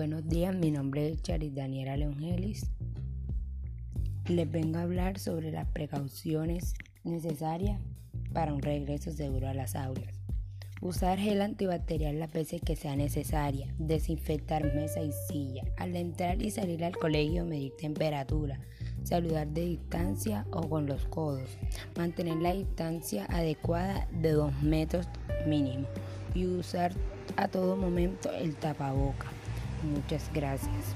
Buenos días, mi nombre es Charis Daniela Leongelis. Les vengo a hablar sobre las precauciones necesarias para un regreso seguro a las aulas. Usar gel antibacterial las veces que sea necesaria. Desinfectar mesa y silla. Al entrar y salir al colegio medir temperatura. Saludar de distancia o con los codos. Mantener la distancia adecuada de 2 metros mínimo. Y usar a todo momento el tapaboca. Muchas gracias.